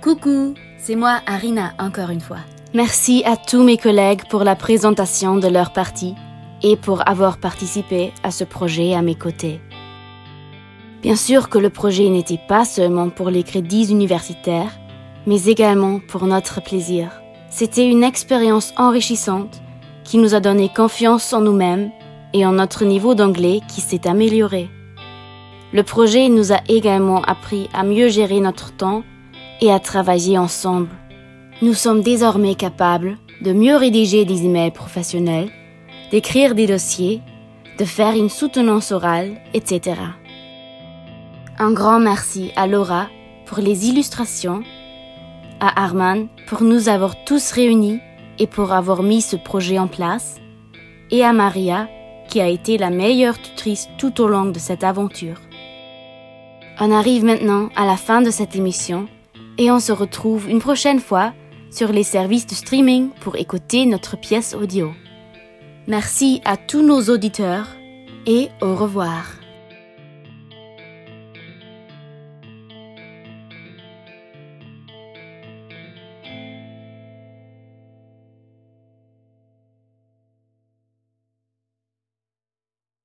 Coucou, c'est moi Arina encore une fois. Merci à tous mes collègues pour la présentation de leur partie et pour avoir participé à ce projet à mes côtés. Bien sûr que le projet n'était pas seulement pour les crédits universitaires, mais également pour notre plaisir. C'était une expérience enrichissante qui nous a donné confiance en nous-mêmes et en notre niveau d'anglais qui s'est amélioré. Le projet nous a également appris à mieux gérer notre temps et à travailler ensemble. Nous sommes désormais capables de mieux rédiger des emails professionnels, d'écrire des dossiers, de faire une soutenance orale, etc. Un grand merci à Laura pour les illustrations, à Arman pour nous avoir tous réunis et pour avoir mis ce projet en place, et à Maria qui a été la meilleure tutrice tout au long de cette aventure. On arrive maintenant à la fin de cette émission et on se retrouve une prochaine fois sur les services de streaming pour écouter notre pièce audio. Merci à tous nos auditeurs et au revoir.